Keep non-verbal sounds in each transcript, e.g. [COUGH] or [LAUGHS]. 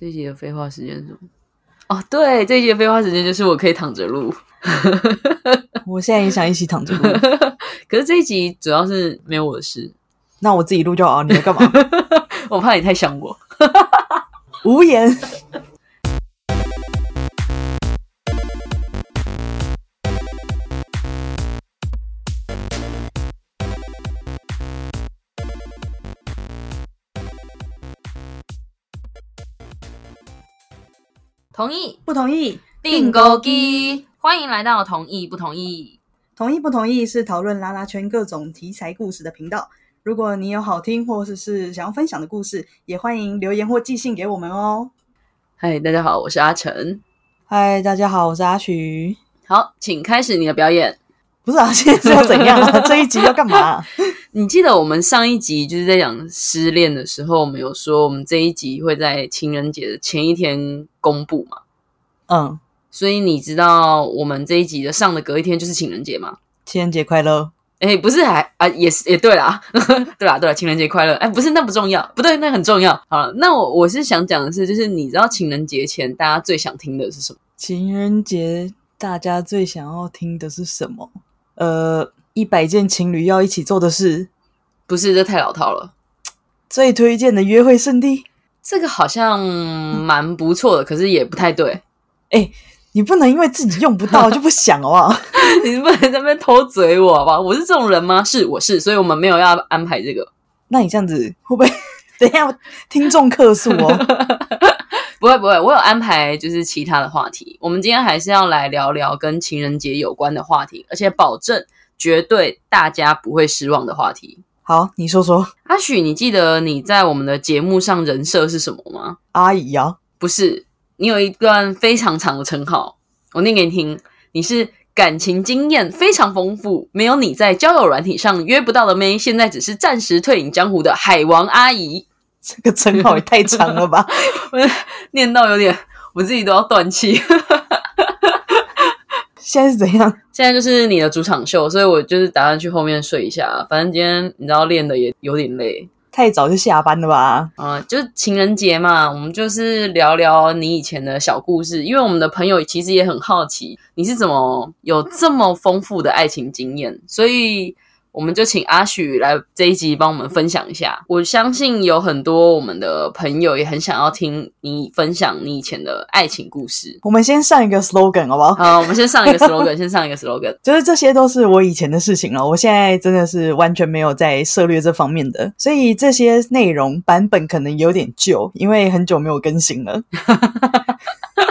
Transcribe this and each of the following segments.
这一集的废话时间是什么？哦，对，这一集的废话时间就是我可以躺着录。[LAUGHS] 我现在也想一起躺着录，[LAUGHS] 可是这一集主要是没有我的事，那我自己录就好。你在干嘛？[LAUGHS] 我怕你太想我。无言。同意不同意？订购机，欢迎来到同意不同意。同意不同意是讨论拉拉圈各种题材故事的频道。如果你有好听或者是想要分享的故事，也欢迎留言或寄信给我们哦。嗨，大家好，我是阿成。嗨，大家好，我是阿徐。好，请开始你的表演。不是啊，现在是要怎样啊？[LAUGHS] 这一集要干嘛？你记得我们上一集就是在讲失恋的时候，我们有说我们这一集会在情人节的前一天公布嘛？嗯，所以你知道我们这一集的上的隔一天就是情人节吗？情人节快乐！哎，不是还啊，也是也对啦，[LAUGHS] 对啦，对啦，情人节快乐！哎，不是，那不重要，不对，那很重要。好了，那我我是想讲的是，就是你知道情人节前大家最想听的是什么？情人节大家最想要听的是什么？呃，一百件情侣要一起做的事，不是这太老套了。最推荐的约会圣地，这个好像蛮不错的，可是也不太对。[LAUGHS] 哎，你不能因为自己用不到 [LAUGHS] 就不想好不好？你不能在那边偷嘴我好不好？我是这种人吗？是，我是，所以我们没有要安排这个。那你这样子会不会 [LAUGHS] 等一下听众客诉哦？不会不会，我有安排就是其他的话题。我们今天还是要来聊聊跟情人节有关的话题，而且保证绝对大家不会失望的话题。好，你说说，阿许，你记得你在我们的节目上人设是什么吗？阿姨啊，不是，你有一段非常长的称号，我念给你听。你是感情经验非常丰富，没有你在交友软体上约不到的妹，现在只是暂时退隐江湖的海王阿姨。这个称号也太长了吧！[LAUGHS] 我念到有点，我自己都要断气。现在是怎样？[LAUGHS] 现在就是你的主场秀，所以我就是打算去后面睡一下。反正今天你知道练的也有点累，太早就下班了吧？啊，就是情人节嘛，我们就是聊聊你以前的小故事，因为我们的朋友其实也很好奇你是怎么有这么丰富的爱情经验，所以。我们就请阿许来这一集帮我们分享一下。我相信有很多我们的朋友也很想要听你分享你以前的爱情故事。我们先上一个 slogan 好不好？好，我们先上一个 slogan，先上一个 slogan。[LAUGHS] 就是这些都是我以前的事情了，我现在真的是完全没有在涉略这方面的，所以这些内容版本可能有点旧，因为很久没有更新了。[LAUGHS]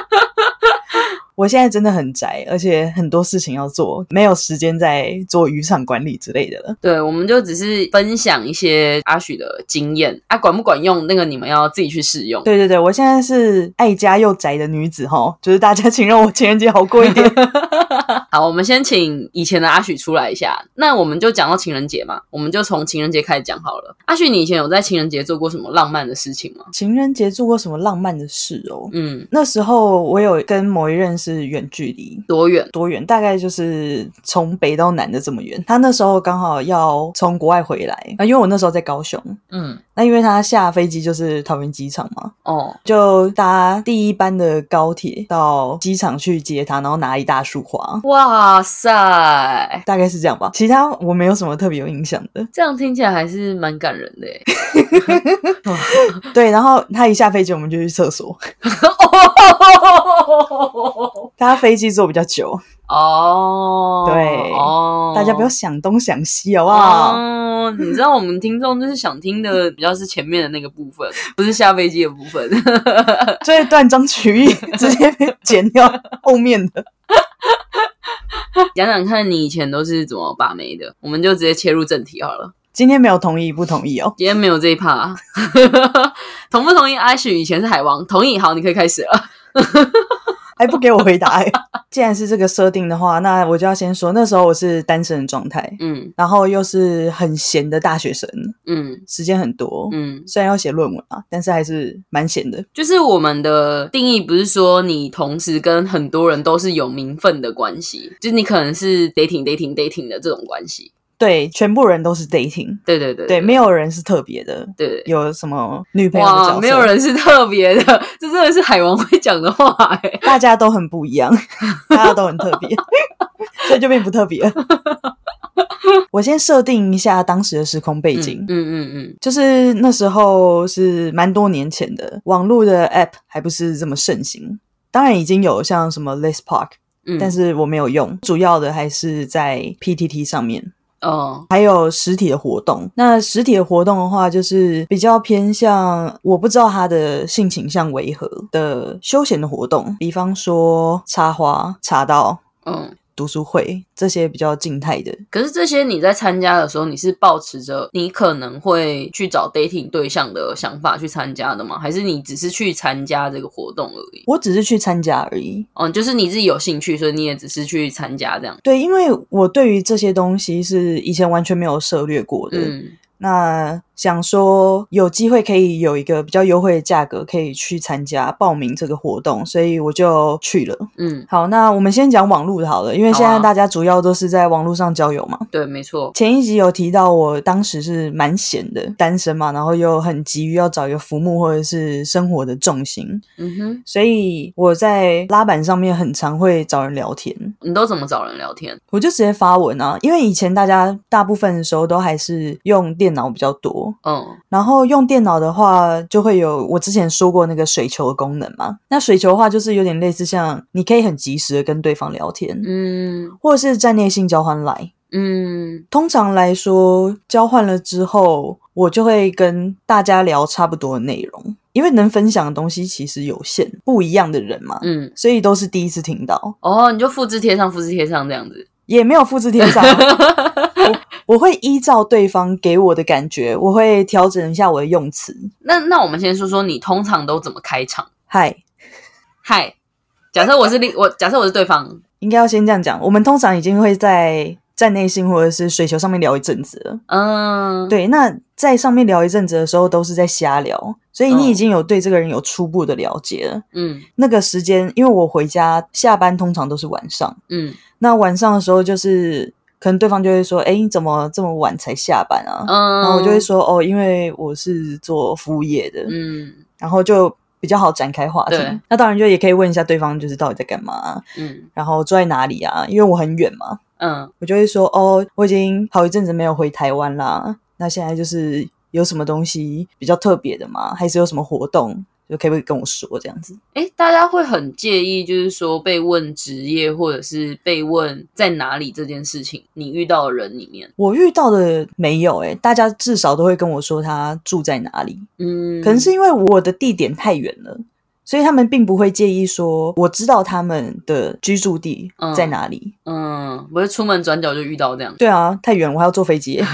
我现在真的很宅，而且很多事情要做，没有时间在做渔场管理之类的了。对，我们就只是分享一些阿许的经验，啊，管不管用，那个你们要自己去试用。对对对，我现在是爱家又宅的女子哈，就是大家请让我情人节好过一点。[LAUGHS] 好，我们先请以前的阿许出来一下。那我们就讲到情人节嘛，我们就从情人节开始讲好了。阿许，你以前有在情人节做过什么浪漫的事情吗？情人节做过什么浪漫的事哦？嗯，那时候我有跟某一任是远距离，多远？多远？大概就是从北到南的这么远。他那时候刚好要从国外回来啊，因为我那时候在高雄。嗯，那因为他下飞机就是桃园机场嘛，哦，就搭第一班的高铁到机场去接他，然后拿一大束花。哇塞，大概是这样吧。其他我没有什么特别有印象的。这样听起来还是蛮感人的耶。[LAUGHS] 对，然后他一下飞机，我们就去厕所。[LAUGHS] 他飞机坐比较久哦，对哦，大家不要想东想西，好不好？哦，你知道我们听众就是想听的比较是前面的那个部分，[LAUGHS] 不是下飞机的部分。所以断章取义直接剪掉后面的。[LAUGHS] 讲讲看你以前都是怎么把妹的，我们就直接切入正题好了。今天没有同意不同意哦，今天没有这一趴，[LAUGHS] 同不同意？阿许以前是海王，同意，好，你可以开始了。还不给我回答、欸？既然是这个设定的话，那我就要先说，那时候我是单身的状态，嗯然后又是很闲的大学生，嗯时间很多，嗯，虽然要写论文啊，但是还是蛮闲的。就是我们的定义不是说你同时跟很多人都是有名分的关系，就是你可能是 dating dating dating 的这种关系。对，全部人都是 dating，对对对对，没有人是特别的，对。有什么女朋友的角，色，没有，人是特别的，[LAUGHS] 这真的是海王会讲的话哎。大家都很不一样，[LAUGHS] 大家都很特别，[LAUGHS] 所以就变不特别。我先设定一下当时的时空背景，嗯嗯嗯就是那时候是蛮多年前的，网络的 app 还不是这么盛行。当然已经有像什么 List Park，、嗯，但是我没有用，主要的还是在 PTT 上面。哦，还有实体的活动，那实体的活动的话，就是比较偏向我不知道他的性倾向为何的休闲的活动，比方说插花、插刀、嗯。读书会这些比较静态的。可是这些你在参加的时候，你是抱持着你可能会去找 dating 对象的想法去参加的吗？还是你只是去参加这个活动而已？我只是去参加而已。嗯，就是你自己有兴趣，所以你也只是去参加这样。对，因为我对于这些东西是以前完全没有涉略过的。嗯那想说有机会可以有一个比较优惠的价格，可以去参加报名这个活动，所以我就去了。嗯，好，那我们先讲网络的好了，因为现在大家主要都是在网络上交友嘛。对，没错。前一集有提到，我当时是蛮闲的，单身嘛，然后又很急于要找一个浮木或者是生活的重心，嗯哼，所以我在拉板上面很常会找人聊天。你都怎么找人聊天？我就直接发文啊，因为以前大家大部分的时候都还是用电脑比较多，嗯。然后用电脑的话就会有我之前说过那个水球的功能嘛。那水球的话就是有点类似像你可以很及时的跟对方聊天，嗯。或者是站内性交换来。嗯。通常来说，交换了之后，我就会跟大家聊差不多的内容，因为能分享的东西其实有限，不一样的人嘛，嗯，所以都是第一次听到，哦，你就复制贴上，复制贴上这样子。也没有复制贴上。[LAUGHS] 我我会依照对方给我的感觉，我会调整一下我的用词。那那我们先说说你通常都怎么开场？嗨，嗨，假设我是另我，假设我是对方，应该要先这样讲。我们通常已经会在站内心或者是水球上面聊一阵子了。嗯，，对，那在上面聊一阵子的时候，都是在瞎聊，所以你嗯已经有对这个人有初步的了解了。嗯那个时间，因为我回家下班通常都是晚上，嗯那晚上的时候就是可能对方就会说：“哎，你怎么这么晚才下班啊？”嗯，然后我就会，说：“哦，因为我是做服务业的。嗯然后就比较好展开话题。那当然就也可以问一下对方，就是到底在干嘛啊、嗯然后住在哪里啊？因为我很远嘛，嗯我就会说：“哦，我已经好一阵子没有回台湾啦。那现在就是有什么东西比较特别的吗？还是有什么活动？就可不可以跟我说这样子？”诶，大家会很介意，就是说被问职业或者是被问在哪里这件事情，你遇到的人里面，我遇到的没有诶、大家至少都会跟我说他住在哪里。嗯，可能是因为我的地点太远了，所以他们并不会介意说我知道他们的居住地在哪里。嗯，不是出门转角就遇到这样，对啊，太远，我还要坐飞机。[LAUGHS]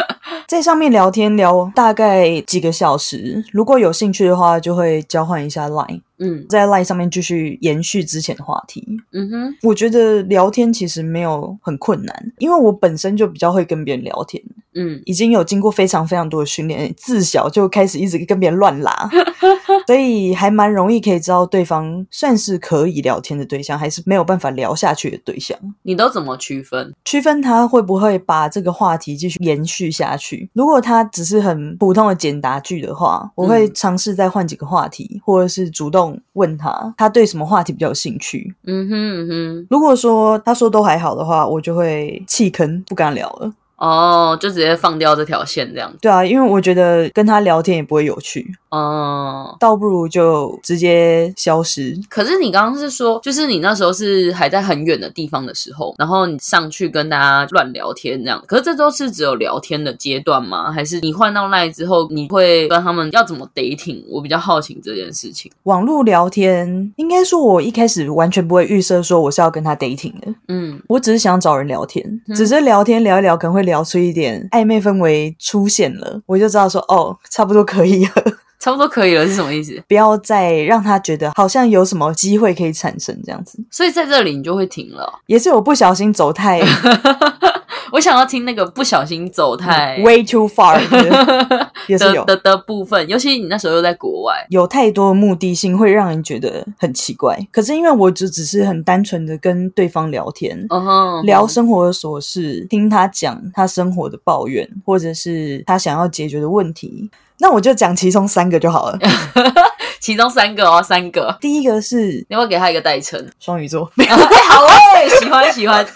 [LAUGHS] 在上面聊天聊大概几个小时，如果有兴趣的话，就会交换一下 Line，嗯在 Line 上面继续延续之前的话题。嗯哼，我觉得聊天其实没有很困难，因为我本身就比较会跟别人聊天，嗯已经有经过非常非常多的训练，自小就开始一直跟别人乱拉，[LAUGHS] 所以还蛮容易可以知道对方算是可以聊天的对象，还是没有办法聊下去的对象。你都怎么区分？区分他会不会把这个话题继续延续下去。如果他只是很普通的简答句的话，我会尝试再换几个话题，或者是主动问他他对什么话题比较有兴趣。嗯哼嗯哼，如果说他说都还好的话，我就会弃坑，不跟他聊了。哦，就直接放掉这条线这样子，对啊，因为我觉得跟他聊天也不会有趣，哦。倒不如就直接消失。可是你刚刚是说，就是你那时候是还在很远的地方的时候，然后你上去跟大家乱聊天这样。可是这都是只有聊天的阶段吗？还是你换到那之后，你会跟他们要怎么 dating？我比较好奇这件事情。网络聊天，应该说我一开始完全不会预设说我是要跟他 dating 的，嗯我只是想找人聊天，嗯只是聊天聊一聊，可能会聊出一点暧昧氛围出现了，我就知道说哦，差不多可以了，[LAUGHS] 差不多可以了，是什么意思？不要再让他觉得好像有什么机会可以产生这样子，所以在这里你就会停了。也是我不小心走太我想要听那个不小心走太 way too far [LAUGHS] 也是有的的的部分，尤其你那时候又在国外，有太多的目的性会让人觉得很奇怪。可是因为我只只是很单纯的跟对方聊天，聊生活的琐事，听他讲他生活的抱怨，或者是他想要解决的问题。那我就讲其中三个就好了。[LAUGHS] 其中三个哦，三个。第一个是你要给他一个代称？双鱼座，[LAUGHS] 哎好哎，喜欢喜欢，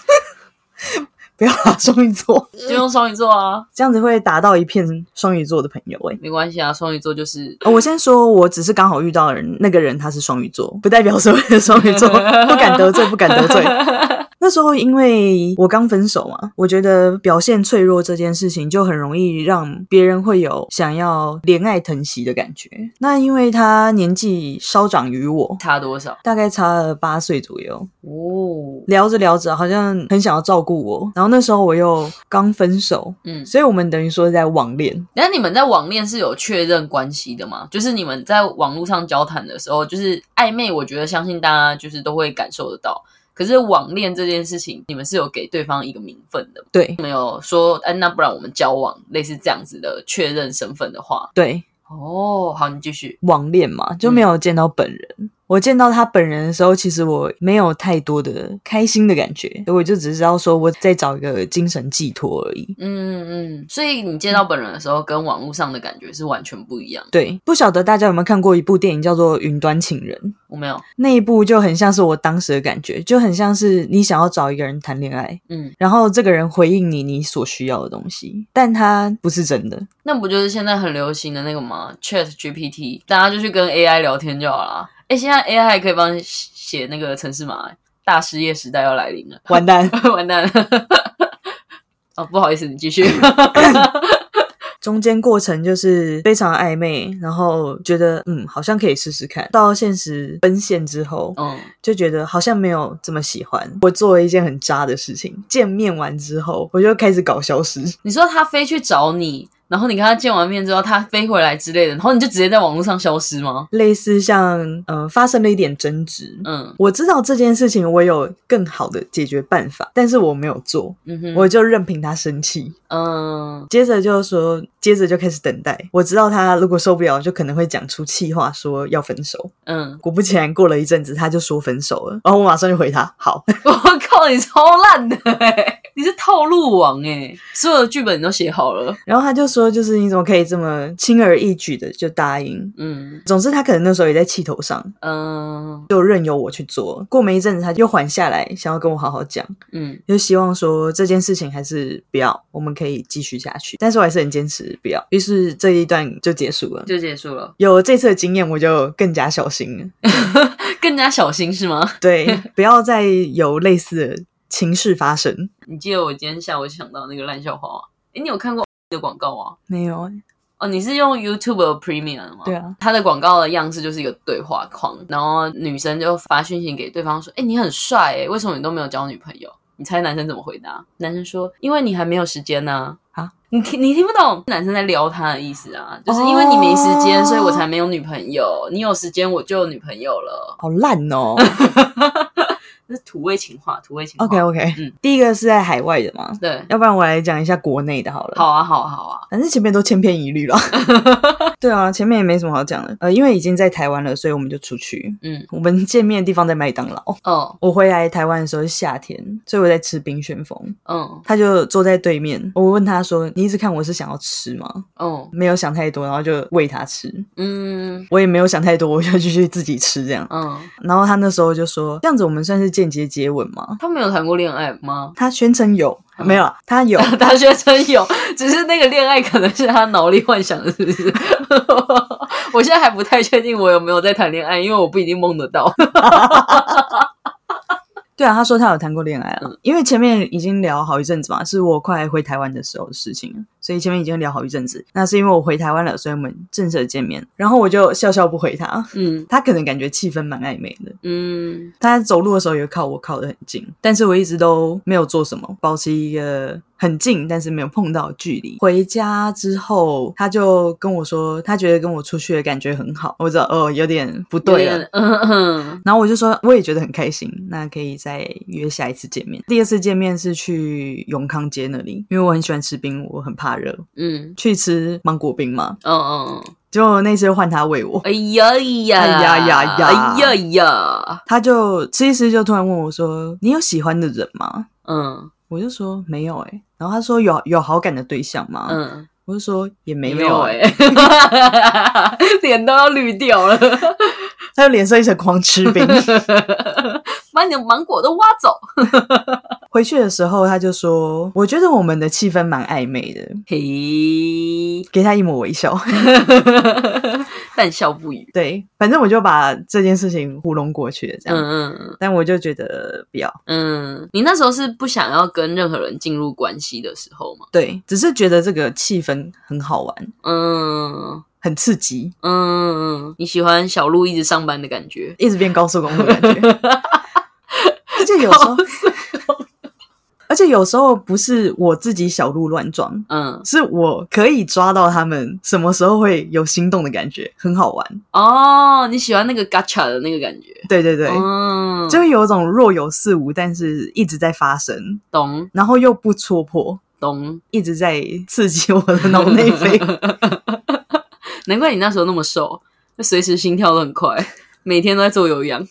不要啦，双鱼座，就用双鱼座啊，这样子会打到一片双鱼座的朋友哎、没关系啊，双鱼座就是呃我先说，我只是刚好遇到的人，那个人他是双鱼座，不代表所有的双鱼座 [LAUGHS] 不敢得罪，不敢得罪。[LAUGHS] 那时候因为我刚分手嘛，我觉得表现脆弱这件事情就很容易让别人会有想要怜爱疼惜的感觉。那因为他年纪稍长于我，差多少大概差了八岁左右，哦？聊着聊着好像很想要照顾我，然后那时候我又刚分手，嗯，所以我们等于说是在网恋。那你们在网恋是有确认关系的吗？就是你们在网络上交谈的时候，就是暧昧，我觉得相信大家就是都会感受得到。可是网恋这件事情，你们是有给对方一个名分的，对没有说，哎，那不然我们交往，类似这样子的确认身份的话，对，哦，好，你继续。网恋嘛，就没有见到本人。我见到他本人的时候，其实我没有太多的开心的感觉，我就只知道说我在找一个精神寄托而已。嗯嗯，所以你见到本人的时候，跟网络上的感觉是完全不一样。对，不晓得大家有没有看过一部电影叫做《云端情人》，我没有，那一部就很像是我当时的感觉，就很像是你想要找一个人谈恋爱，嗯，然后这个人回应你你所需要的东西，但他不是真的。那不就是现在很流行的那个吗？Chat GPT，大家就去跟 AI 聊天就好了。哎，现在 AI 还可以帮你写那个城市码，大失业时代要来临了，完蛋，[LAUGHS] 完蛋了。哦，不好意思，你继续。中间过程就是非常暧昧，然后觉得嗯好像可以试试看，到现实奔现之后，嗯，就觉得好像没有这么喜欢。我做了一件很渣的事情，见面完之后，我就开始搞消失。你说他非去找你，然后你跟他见完面之后，他飞回来之类的，然后你就直接在网络上消失吗？类似像嗯、呃发生了一点争执，嗯我知道这件事情我有更好的解决办法，但是我没有做，嗯哼，我就任凭他生气。嗯接着就说，接着就开始等待。我知道他如果受不了，就可能会讲出气话，说要分手。嗯，果不其然，过了一阵子，他就说分手了，然后我马上就回他好。[LAUGHS] 我靠，你超烂的哎、你是套路王哎、所有的剧本你都写好了。然后他就说，就是你怎么可以这么轻而易举的就答应？嗯总之，他可能那时候也在气头上，嗯就任由我去做。过没一阵子，他又缓下来，想要跟我好好讲，嗯，就希望说这件事情还是不要，我们可以继续下去。但是我还是很坚持不要，于是这一段就结束了。就结束了，有了这次的经验，我就更加小心了。[LAUGHS] 更加小心是吗？[LAUGHS] 对，不要再有类似的情事发生。你记得我今天下午想到那个烂笑话吗？哎，你有看过的广告啊？没有欸，哦，你是用 YouTube Premium 吗？对啊，它的广告的样式就是一个对话框，然后女生就发讯息给对方说：“哎、你很帅哎，为什么你都没有交女朋友？”你猜男生怎么回答？男生说：“因为你还没有时间呢、啊。”你听你听不懂男生在撩他的意思啊，就是因为你没时间，哦所以我才没有女朋友。你有时间，我就有女朋友了。好烂哦。[LAUGHS] [LAUGHS] [LAUGHS] 这是土味情话，土味情话。OK OK，嗯第一个是在海外的嘛，对，要不然我来讲一下国内的好了。好啊，好啊，好啊。反正前面都千篇一律了。[LAUGHS] 对啊，前面也没什么好讲的。呃，因为已经在台湾了，所以我们就出去。嗯，我们见面的地方在麦当劳。哦，我回来台湾的时候是夏天，所以我在吃冰旋风。嗯，他就坐在对面，我问他说：“你一直看我是想要吃吗哦？”，没有想太多，然后就喂他吃。嗯，我也没有想太多，我就继续自己吃这样。嗯，然后他那时候就说：“这样子我们算是间接接吻吗他没有谈过恋爱吗？？”他宣称有，没有啊？他有。[LAUGHS] 他宣称有，只是那个恋爱可能是他脑力幻想的，是不是？[LAUGHS] 我现在还不太确定我有没有在谈恋爱，因为我不一定梦得到。[LAUGHS] 对啊，他说他有谈过恋爱啊，嗯因为前面已经聊好一阵子嘛，是我快回台湾的时候的事情，所以前面已经聊好一阵子。那是因为我回台湾了，所以我们正式见面。然后我就笑笑不回他，嗯他可能感觉气氛蛮暧昧的。嗯他走路的时候也靠我靠得很近，但是我一直都没有做什么，保持一个很近但是没有碰到距离。回家之后，他就跟我说，他觉得跟我出去的感觉很好。我知道哦，有点不对了。嗯嗯然后我就说，我也觉得很开心，那可以再约下一次见面。第二次见面是去永康街那里，因为我很喜欢吃冰，我很怕热，嗯去吃芒果冰嘛。嗯嗯，结果那次就换他喂我，哎呀哎呀哎呀呀呀哎呀呀，他就吃一吃就突然问我说：“你有喜欢的人吗？”嗯我就说没有哎、然后他说有有好感的对象吗？嗯，我就说也没没有哎、[LAUGHS] 脸都要绿掉了，[LAUGHS] 他就脸色一沉，狂吃冰。[LAUGHS] 把你的芒果都挖走。回去的时候他就说，我觉得我们的气氛蛮暧昧的，嘿，给他一抹微笑。但笑不语。对，反正我就把这件事情糊弄过去了，这样。嗯嗯但我就觉得不要，嗯，你那时候是不想要跟任何人进入关系的时候吗？对，只是觉得这个气氛很好玩，嗯很刺激，嗯，你喜欢小鹿一直上班的感觉？一直变高速公路的感觉。[LAUGHS] 而且有时候，而且有时候不是我自己小鹿乱撞，嗯，是我可以抓到他们什么时候会有心动的感觉，很好玩。哦，你喜欢那个 gacha 的那个感觉？对对对，嗯，就会有一种若有似无，但是一直在发生，懂然后又不戳破，懂，一直在刺激我的脑内啡。[LAUGHS] 难怪你那时候那么瘦，就随时心跳都很快，每天都在做有氧。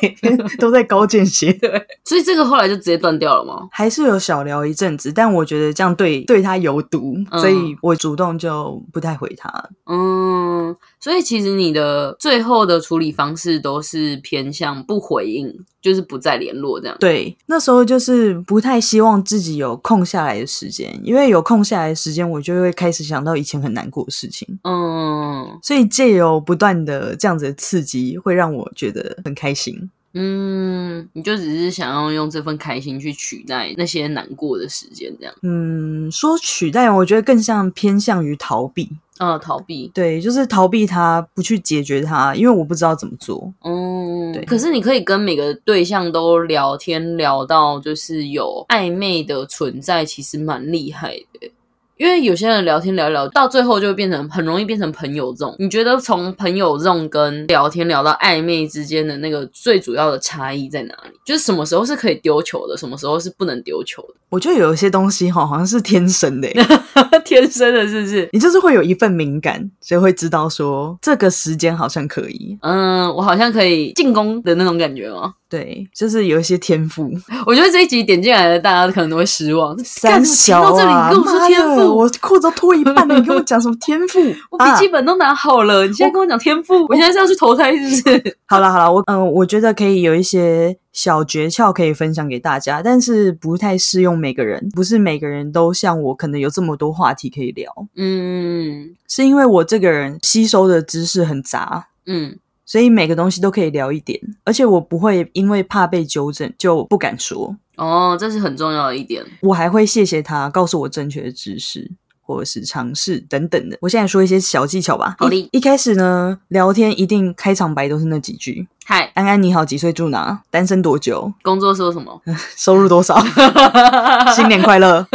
每 [LAUGHS] 天都在高见血。[LAUGHS] 所以这个后来就直接断掉了吗？还是有小聊一阵子，但我觉得这样对对他有毒，嗯所以我主动就不太回他。嗯，所以其实你的最后的处理方式都是偏向不回应，就是不再联络这样。对，那时候就是不太希望自己有空下来的时间，因为有空下来的时间，我就会开始想到以前很难过的事情。嗯所以借由不断的这样子的刺激，会让我觉得很开心。嗯，你就只是想要用这份开心去取代那些难过的时间，这样。嗯，说取代，我觉得更像偏向于逃避。啊，逃避。对，就是逃避它，不去解决它，因为我不知道怎么做。嗯，对可是你可以跟每个对象都聊天聊到就是有暧昧的存在，其实蛮厉害的。因为有些人聊天聊一聊，到最后就会变成很容易变成朋友这种。你觉得从朋友这种跟聊天聊到暧昧之间的那个最主要的差异在哪里？就是什么时候是可以丢球的，什么时候是不能丢球的我觉得有一些东西哈，好像是天生的？[LAUGHS] 天生的，是不是？你就是会有一份敏感，所以会知道说这个时间好像可以。嗯，我好像可以进攻的那种感觉吗？对，就是有一些天赋。[LAUGHS] 我觉得这一集点进来的大家可能都会失望。三干小到这里，跟我说天妈我裤子都脱一半了，你跟我讲什么天赋？[LAUGHS] 我笔记本都拿好了，你现在跟我讲天赋，我现在是要去投胎是不是？[LAUGHS] 好了好了，我嗯、我觉得可以有一些小诀窍可以分享给大家，但是不太适用每个人，不是每个人都像我，可能有这么多话题可以聊，嗯是因为我这个人吸收的知识很杂，嗯所以每个东西都可以聊一点，而且我不会因为怕被纠正就不敢说，哦，这是很重要的一点。我还会谢谢他告诉我正确的知识。或者是尝试等等的，我现在说一些小技巧吧。好的一一开始呢，聊天一定开场白都是那几句：嗨，安安你好，几岁住哪？单身多久？工作说什么？[LAUGHS] 收入多少？[LAUGHS] 新年快乐！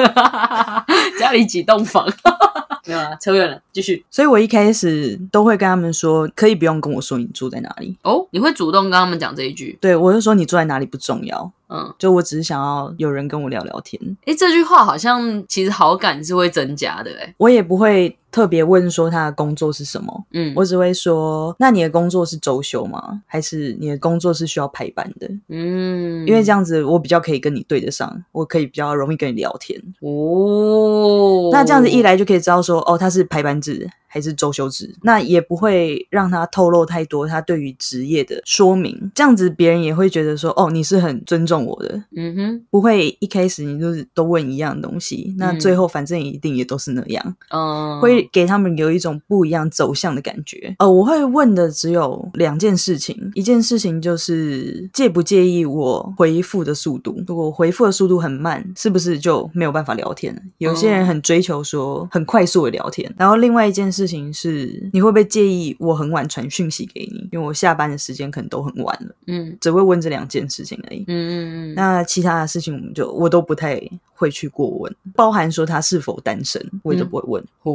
家里几栋房？[LAUGHS] 没有啊，扯远了，继续。所以我一开始都会跟他们说，可以不用跟我说你住在哪里。哦，你会主动跟他们讲这一句？对我就说你住在哪里不重要，嗯，就我只是想要有人跟我聊聊天，诶，这句话好像其实好感是会增加的，诶，我也不会特别问说他的工作是什么，嗯，我只会说，那你的工作是周休吗？还是你的工作是需要排班的？嗯，因为这样子我比较可以跟你对得上，我可以比较容易跟你聊天。哦，那这样子一来就可以知道说，哦，他是排班制还是周休制，那也不会让他透露太多他对于职业的说明，这样子别人也会觉得说，哦，你是很尊重我的，嗯哼，不会一开始你就是都问一样的东西，那嗯。最后反正一定也都是那样，嗯，会给他们有一种不一样走向的感觉。呃，我会问的只有两件事情，一件事情就是介不介意我回复的速度，如果回复的速度很慢，是不是就没有办法聊天了？有些人很追求说很快速的聊天，然后另外一件事情是，你会不会介意我很晚传讯息给你，因为我下班的时间可能都很晚了，嗯。只会问这两件事情而已。嗯嗯嗯，那其他的事情，我们就我都不太会去过问，包含说他是否单身，我也都不会问。哦，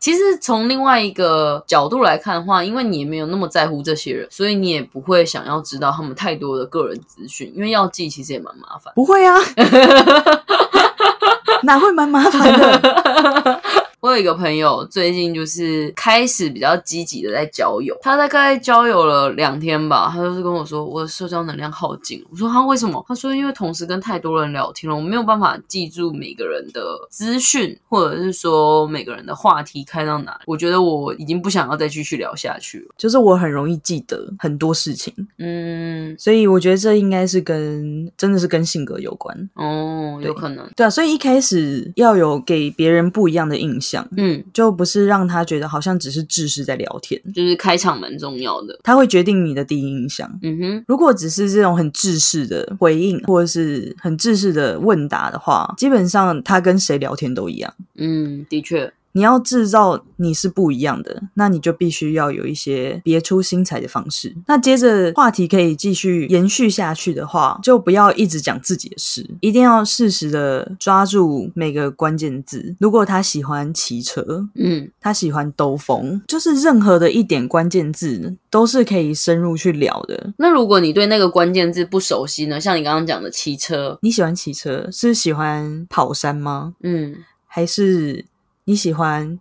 其实从另外一个角度来看的话，因为你也没有那么在乎这些人，所以你也不会想要知道他们太多的个人资讯，因为要记其实也蛮麻烦。不会啊，[LAUGHS] 哪会蛮麻烦的？[LAUGHS] [LAUGHS] 我有一个朋友，最近就是开始比较积极的在交友。他大概交友了两天吧，他就是跟我说，我的社交能量耗尽。我说他为什么？他说因为同时跟太多人聊天了，我没有办法记住每个人的资讯，或者是说每个人的话题开到哪里。我觉得我已经不想要再继续聊下去了。就是我很容易记得很多事情，嗯，所以我觉得这应该是跟真的是跟性格有关。哦，有可能。对啊，所以一开始要有给别人不一样的印象，嗯，就不是让他觉得好像只是知识在聊天，就是开场蛮重要的。他会决定你的第一印象。嗯哼，如果只是这种很制式的回应，或者是很制式的问答的话，基本上他跟谁聊天都一样。嗯，的确，你要制造你是不一样的，那你就必须要有一些别出心裁的方式。那接着话题可以继续延续下去的话，就不要一直讲自己的事，一定要适时的抓住每个关键字。如果他喜欢骑车，嗯他喜欢兜风，就是任何的一点关键字都是可以深入去聊的。那如果你对那个关键字不熟悉呢？像你刚刚讲的骑车，你喜欢骑车，是喜欢跑山吗？嗯，还是你喜欢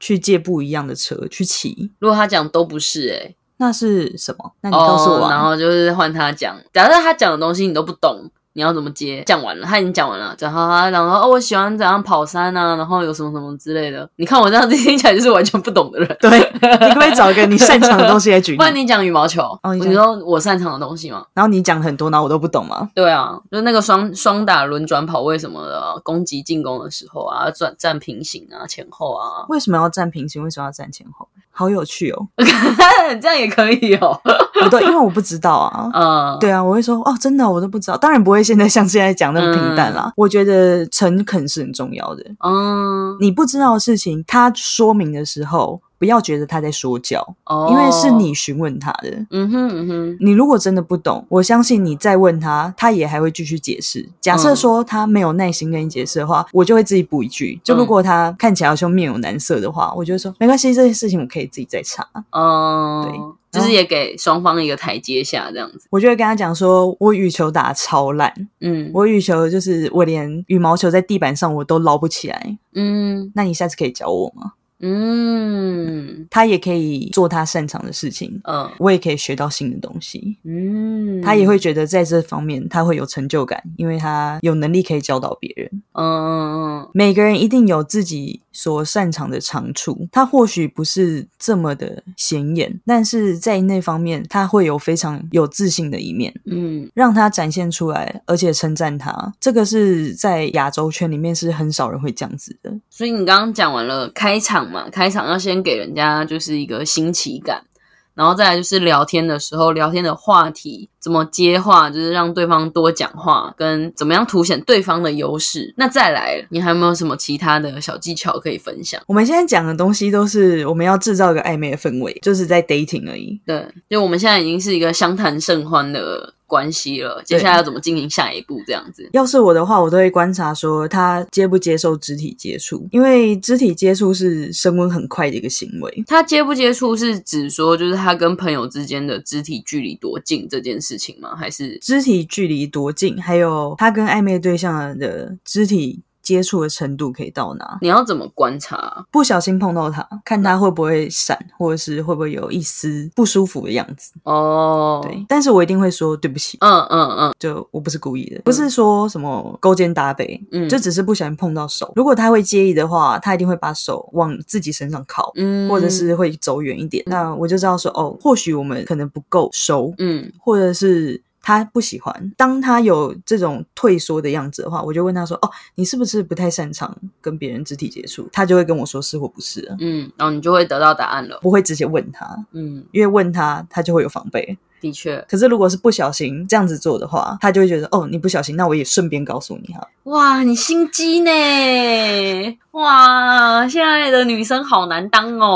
去借不一样的车去骑？如果他讲都不是、欸，那是什么？那你告诉我、然后就是换他讲。假设他讲的东西你都不懂，你要怎么接？讲完了，他已经讲完了，然后他讲说哦，我喜欢怎样跑山啊，然后有什么什么之类的。你看我这样子听起来就是完全不懂的人。[LAUGHS] 对，你可不可以找一个你擅长的东西来举例不？然你讲羽毛球，哦你你说我擅长的东西吗？然后你讲很多，然后我都不懂吗？对啊，就是那个双双打轮转跑位什么的，攻击进攻的时候啊，转站平行啊，前后啊，为什么要站平行？为什么要站前后？好有趣哦！[LAUGHS] 这样也可以哦。不对因为我不知道啊。[LAUGHS] 嗯，对啊，我会说哦，真的我都不知道。当然不会现在 [LAUGHS] 像现在讲那么平淡啦。我觉得诚恳是很重要的。嗯，你不知道的事情，他说明的时候，不要觉得他在说教，哦，因为是你询问他的。嗯哼嗯哼，你如果真的不懂，我相信你再问他，他也还会继续解释。假设说他没有耐心跟你解释的话，我就会自己补一句。就如果他看起来好像面有难色的话，我就会说没关系，这件事情我可以自己再查。哦，对就是也给双方一个台阶下，这样子。我就会跟他讲说，我羽球打得超烂，嗯我羽球就是我连羽毛球在地板上我都捞不起来。嗯那你下次可以教我吗？嗯他也可以做他擅长的事情，嗯我也可以学到新的东西。嗯，他也会觉得在这方面他会有成就感，因为他有能力可以教导别人。嗯嗯每个人一定有自己所擅长的长处，他或许不是这么的显眼，但是在那方面他会有非常有自信的一面，嗯让他展现出来，而且称赞他。这个是在亚洲圈里面是很少人会这样子的。所以你刚刚讲完了开场嘛，开场要先给人家就是一个新奇感，然后再来就是聊天的时候，聊天的话题怎么接话，就是让对方多讲话，跟怎么样凸显对方的优势。那再来，你还有没有什么其他的小技巧可以分享？我们现在讲的东西都是我们要制造一个暧昧的氛围，就是在 dating 而已。对，就我们现在已经是一个相谈甚欢的关系了，接下来要怎么进行下一步？这样子，要是我的话，我都会观察说他接不接受肢体接触，因为肢体接触是升温很快的一个行为。他接不接触是指说，就是他跟朋友之间的肢体距离多近这件事情吗？还是肢体距离多近，还有他跟暧昧对象的肢体接触的程度可以到哪？你要怎么观察？不小心碰到它，看它会不会闪，或者是会不会有一丝不舒服的样子。哦，对，，但是我一定会说对不起，嗯嗯嗯就我不是故意的，不是说什么勾肩搭背，嗯，就只是不小心碰到手。如果他会介意的话，他一定会把手往自己身上靠。嗯，或者是会走远一点，那我就知道说，哦，或许我们可能不够熟，嗯或者是他不喜欢。当他有这种退缩的样子的话，我就问他说：“哦，你是不是不太擅长跟别人肢体接触？”他就会跟我说是或不是，嗯，然后你就会得到答案了。不会直接问他，嗯，因为问他他就会有防备。的确，可是如果是不小心这样子做的话，他就会觉得哦，你不小心，那我也顺便告诉你哈。哇，你心机呢？哇，现在的女生好难当哦。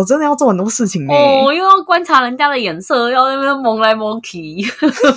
哦，真的要做很多事情呢。哦，又要观察人家的眼色，要在那边蒙来蒙去。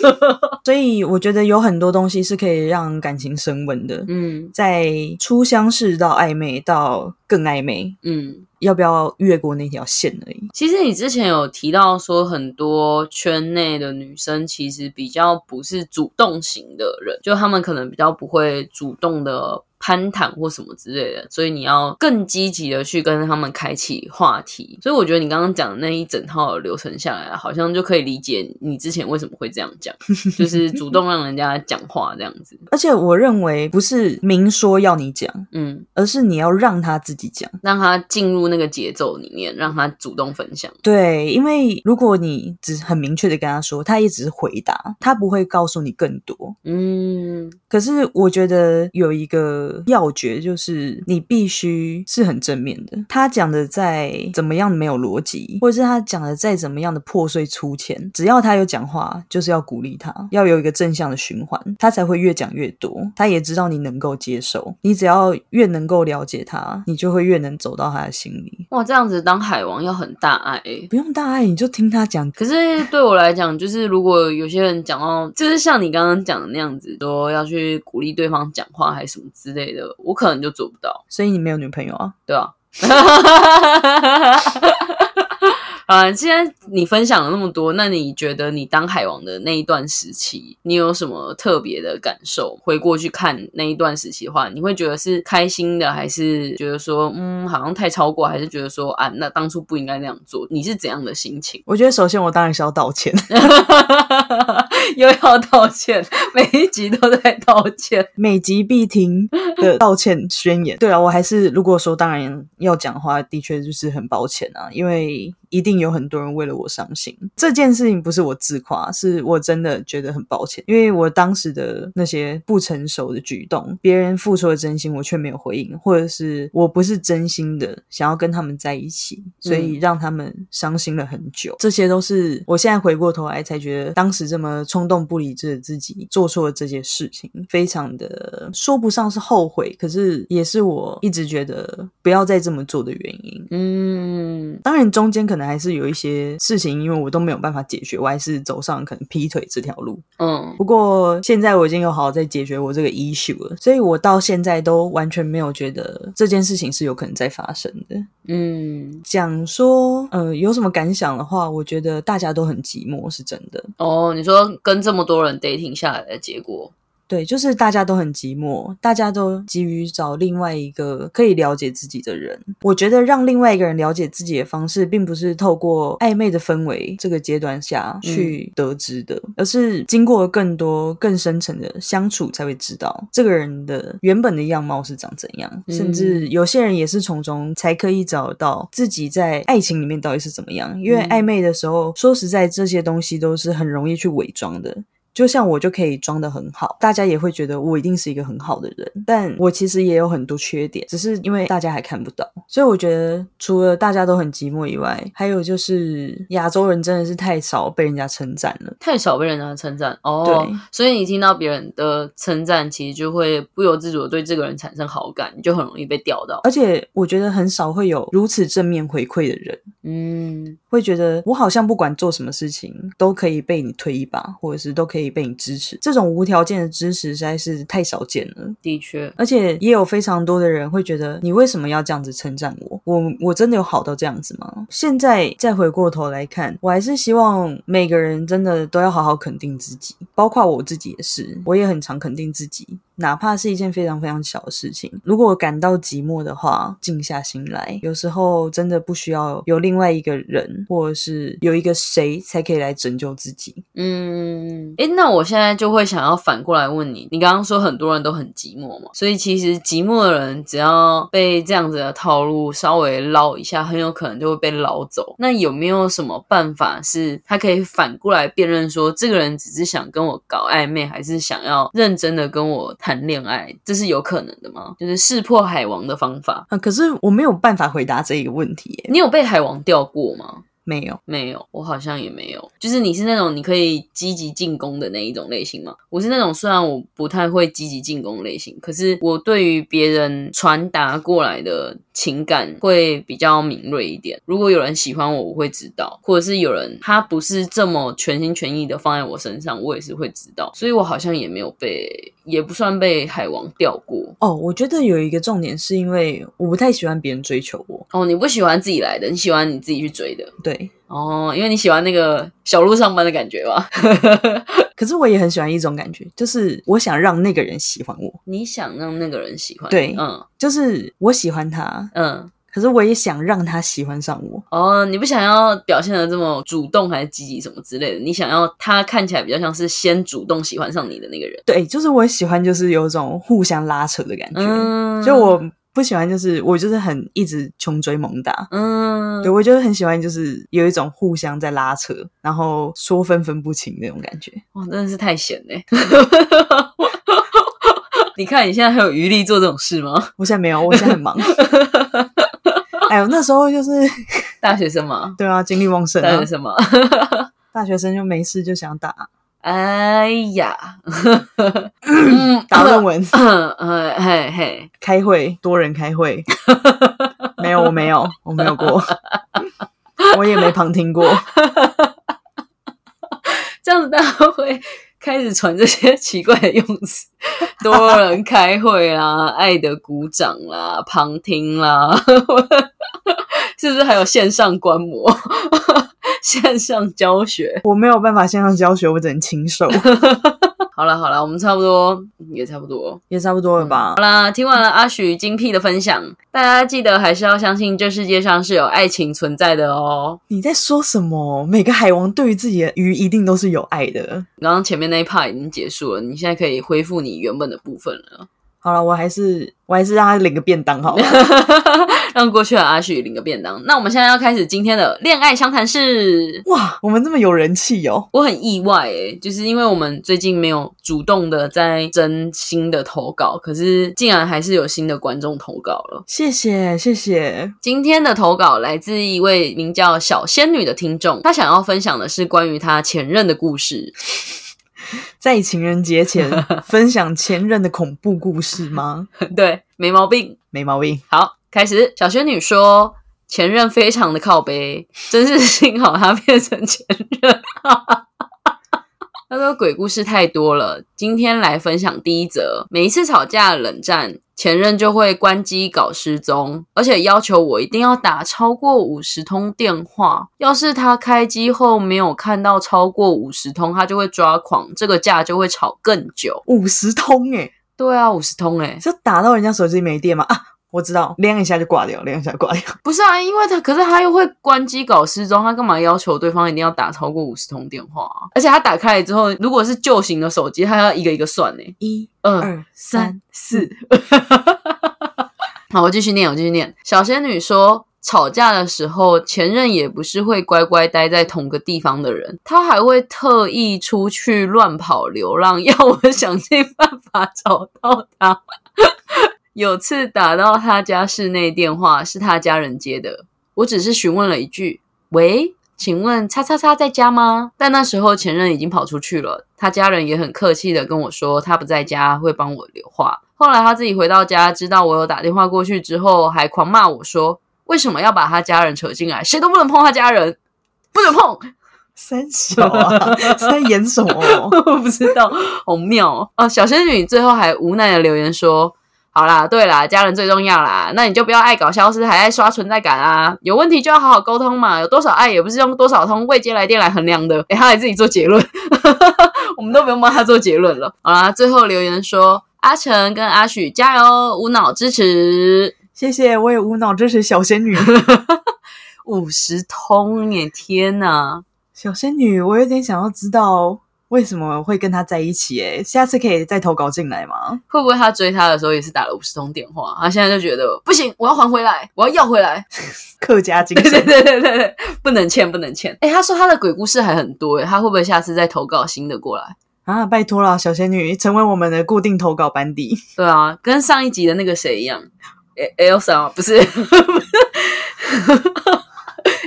[LAUGHS] 所以我觉得有很多东西是可以让感情升温的。嗯在初相识到暧昧到更暧昧，嗯，要不要越过那条线而已？其实你之前有提到说，很多圈内的女生其实比较不是主动型的人，就她们可能比较不会主动的攀谈或什么之类的，所以你要更积极的去跟他们开启话题。所以我觉得你刚刚讲的那一整套流程下来，好像就可以理解你之前为什么会这样讲，就是 [LAUGHS] 主动让人家讲话这样子。而且我认为不是明说要你讲，嗯，而是你要让他自己讲。让他进入那个节奏里面，让他主动分享。对，因为如果你只很明确的跟他说，他一直是回答，他不会告诉你更多。嗯可是我觉得有一个要诀，就是你必须是很正面的。他讲的再怎么样没有逻辑，或者是他讲的再怎么样的破碎粗浅，只要他有讲话，就是要鼓励他，要有一个正向的循环，他才会越讲越多。他也知道你能够接受，你只要越能够了解他，你就会越能走到他的心里。哇，这样子当海王要很大爱欸不用大爱，你就听他讲。可是对我来讲，就是如果有些人讲到，就是像你刚刚讲的那样子，说要去鼓励对方讲话还是什么之类的，我可能就做不到，所以你没有女朋友啊？对啊、[LAUGHS] 啊，既然你分享了那么多，那你觉得你当海王的那一段时期，你有什么特别的感受？回过去看那一段时期的话，你会觉得是开心的，还是觉得说，嗯，好像太超过，还是觉得说，啊，那当初不应该那样做？你是怎样的心情？我觉得首先我当然是要道歉，[LAUGHS] 又要道歉，每一集都在道歉。每集必听的 [LAUGHS] 道歉宣言。对啊，我还是如果说当然要讲话，的确就是很抱歉啊，因为一定有很多人为了我伤心。这件事情不是我自夸，是我真的觉得很抱歉，因为我当时的那些不成熟的举动，别人付出了真心，我却没有回应，或者是我不是真心的想要跟他们在一起，所以让他们伤心了很久。这些都是我现在回过头来才觉得，当时这么冲动不理智的自己做错了这些事情，非常的说不上是后悔，可是也是我一直觉得不要再这么做的原因。嗯，当然，中间可能还是有一些事情，因为我都没有办法解决，我还是走上可能劈腿这条路。嗯，不过现在我已经有好好在解决我这个 issue 了，所以我到现在都完全没有觉得这件事情是有可能再发生的。嗯，讲说，呃，有什么感想的话，我觉得大家都很寂寞，是真的。哦，你说跟这么多人 dating 下来的结果，对，就是大家都很寂寞，大家都急于找另外一个可以了解自己的人。我觉得让另外一个人了解自己的方式，并不是透过暧昧的氛围这个阶段下去得知的，而是经过更多更深层的相处才会知道这个人的原本的样貌是长怎样。嗯甚至有些人也是从中才可以找到自己在爱情里面到底是怎么样。因为嗯暧昧的时候，说实在，这些东西都是很容易去伪装的。就像我就可以装的很好，大家也会觉得我一定是一个很好的人，但我其实也有很多缺点，只是因为大家还看不到。所以我觉得，除了大家都很寂寞以外，还有就是亚洲人真的是太少被人家称赞了。太少被人家称赞哦。对，所以你听到别人的称赞，其实就会不由自主的对这个人产生好感，你就很容易被钓到。而且我觉得很少会有如此正面回馈的人，嗯，会觉得我好像不管做什么事情都可以被你推一把，或者是都可以被你支持。这种无条件的支持实在是太少见了。的确，而且也有非常多的人会觉得，你为什么要这样子称赞我？我我真的有好到这样子吗？现在再回过头来看，我还是希望每个人真的都要好好肯定自己，包括我自己也是，我也很常肯定自己。哪怕是一件非常非常小的事情，如果感到寂寞的话，静下心来，有时候真的不需要有另外一个人，或者是有一个谁才可以来拯救自己。嗯，诶，那我现在就会想要反过来问你，你刚刚说很多人都很寂寞嘛，所以其实寂寞的人只要被这样子的套路稍微捞一下，很有可能就会被捞走。那有没有什么办法是他可以反过来辨认说，这个人只是想跟我搞暧昧，还是想要认真的跟我恋爱？这是有可能的吗？就是识破海王的方法。啊，可是我没有办法回答这一个问题耶，你有被海王钓过吗？没有。没有，我好像也没有。就是你是那种你可以积极进攻的那一种类型吗？我是那种虽然我不太会积极进攻类型，可是我对于别人传达过来的情感会比较敏锐一点。如果有人喜欢我，我会知道；或者是有人他不是这么全心全意的放在我身上，我也是会知道。所以我好像也没有被，也不算被海王钓过。哦，我觉得有一个重点是因为我不太喜欢别人追求我。哦，你不喜欢自己来的，你喜欢你自己去追的。对，哦，因为你喜欢那个小路上班的感觉吧？[LAUGHS] 可是我也很喜欢一种感觉，就是我想让那个人喜欢我，你想让那个人喜欢？对嗯就是我喜欢他，嗯。可是我也想让他喜欢上我。哦，你不想要表现的这么主动还是积极什么之类的？你想要他看起来比较像是先主动喜欢上你的那个人。对，就是我喜欢，就是有一种互相拉扯的感觉。嗯，就我不喜欢，就是我就是很一直穷追猛打。嗯，对，我就是很喜欢，就是有一种互相在拉扯，然后说分分不清那种感觉。哇，真的是太闲嘞！[LAUGHS] 你看你现在还有余力做这种事吗？我现在没有，我现在很忙。[LAUGHS] 哎呦，那时候就是 [LAUGHS] 大学生嘛？[LAUGHS] 对啊，精力旺盛啊大学，生嘛？大学生就没事就想打哎呀，嗯，[LAUGHS] 打论文、呃，嘿嘿，开会，多人开会。没有，我没有，我没有过，我也没旁听过。这样子大家会开始传这些奇怪的用词，[LAUGHS] 多人开会啦，[LAUGHS] 爱的鼓掌啦，旁听 [LAUGHS] 啦，是不是还有线上观摩、[LAUGHS] 线上教学？我没有办法线上教学，我只能亲手，[LAUGHS] 好了好了，我们差不多也差不多。也差不多了吧好？啦，听完了阿许精辟的分享，大家记得还是要相信这世界上是有爱情存在的哦。你在说什么？每个海王对于自己的鱼一定都是有爱的。刚刚前面那一 part 已经结束了，你现在可以恢复你原本的部分了。好了，我还是我还是让他领个便当好了。[LAUGHS] [LAUGHS] 让过去的阿旭领个便当。那我们现在要开始今天的恋爱相谈室。哇，我们这么有人气哦！我很意外诶，就是因为我们最近没有主动的在征新的投稿，可是竟然还是有新的观众投稿了。谢谢谢谢，今天的投稿来自一位名叫小仙女的听众，她想要分享的是关于她前任的故事。[LAUGHS] 在情人节前分享前任的恐怖故事吗？[LAUGHS] 对，没毛病。没毛病。好，开始。小仙女说，前任非常的靠背，真是幸好他变成前任。他说鬼故事太多了，今天来分享第一则。每一次吵架冷战，前任就会关机搞失踪，而且要求我一定要打超过五十通电话。要是他开机后没有看到超过五十通，他就会抓狂，这个架就会吵更久。五十通诶，对啊，五十通诶、就打到人家手机没电吗？啊，我知道，亮一下就挂掉，亮一下就挂掉。不是啊，因为他可是他又会关机搞失踪，他干嘛要求对方一定要打超过五十通电话啊？而且他打开来之后，如果是旧型的手机，他要一个一个算呢。一二三四。[LAUGHS] 好，我继续念，我继续念。小仙女说，吵架的时候，前任也不是会乖乖待在同个地方的人，他还会特意出去乱跑流浪，要我想尽办法找到他。有次打到他家室内电话，是他家人接的，我只是询问了一句：“喂，请问叉叉叉在家吗？”但那时候前任已经跑出去了，他家人也很客气的跟我说他不在家，会帮我留话。后来他自己回到家，知道我有打电话过去之后，还狂骂我说：“为什么要把他家人扯进来？谁都不能碰他家人，不准碰。”三小啊，是 [LAUGHS] 在演什么？我不知道，好妙哦！哦小仙女最后还无奈的留言说：“好啦，对啦，家人最重要啦，那你就不要爱搞消失，还爱刷存在感啊！有问题就要好好沟通嘛，有多少爱也不是用多少通未接来电来衡量的。”诶，他还自己做结论，[LAUGHS] 我们都不用帮他做结论了。好啦，最后留言说。阿成跟阿许加油，无脑支持，谢谢，我也无脑支持小仙女。[LAUGHS] 五十通耶！天哪，小仙女，我有点想要知道为什么会跟他在一起。哎下次可以再投稿进来吗？会不会他追他的时候也是打了五十通电话？他现在就觉得不行，我要还回来，我要要回来。[LAUGHS] 客家精神对神。对对对对，不能欠，不能欠。哎，他说他的鬼故事还很多，哎，他会不会下次再投稿新的过来？啊，拜托了，小仙女成为我们的固定投稿班底。[LAUGHS] 对啊，跟上一集的那个谁一样，E-，Elsa 吗不是？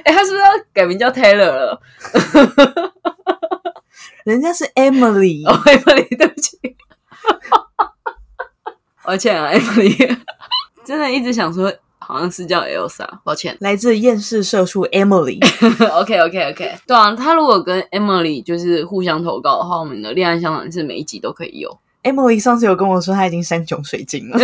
哎，[LAUGHS] 他是不是要改名叫 Taylor 了？人家是 Emily，[LAUGHS] 哦，Emily，对不起，抱歉啊，Emily，[LAUGHS] 真的一直想说好像是叫 Elsa，抱歉。来自厌世社畜 Emily。[LAUGHS] OK OK OK，对啊，他如果跟 Emily 就是互相投稿的话，我们的恋爱相谈是每一集都可以有。Emily 上次有跟我说，她已经山穷水尽了。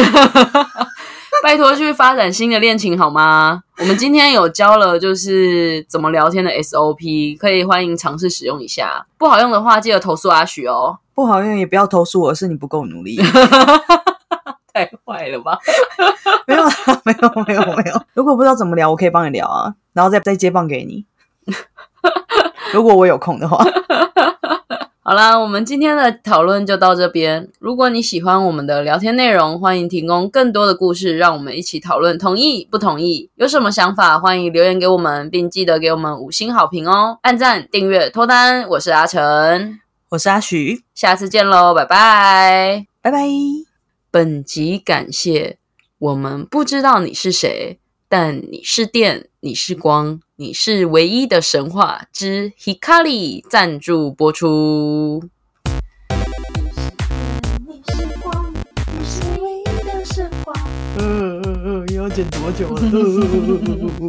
[LAUGHS] 拜托去发展新的恋情好吗？我们今天有教了就是怎么聊天的 SOP，可以欢迎尝试使用一下。不好用的话，记得投诉阿许哦。不好用也不要投诉我，是你不够努力。[LAUGHS] 太坏了吧？[LAUGHS] 没有啦，没有，没有，没有。如果不知道怎么聊，我可以帮你聊啊，然后再再接棒给你。如果我有空的话，好啦，我们今天的讨论就到这边。如果你喜欢我们的聊天内容，欢迎提供更多的故事，让我们一起讨论。同意不同意？有什么想法，欢迎留言给我们，并记得给我们五星好评哦！按赞、订阅、脱单，我是阿成，我是阿许，下次见喽，拜拜。拜拜。本集感谢我们不知道你是谁，但你是电，你是光，你是唯一的神话之 Hikari 赞助播出。你是光，你是唯一的神话。呃呃呃，又要剪多久了？呃呃呃呃呃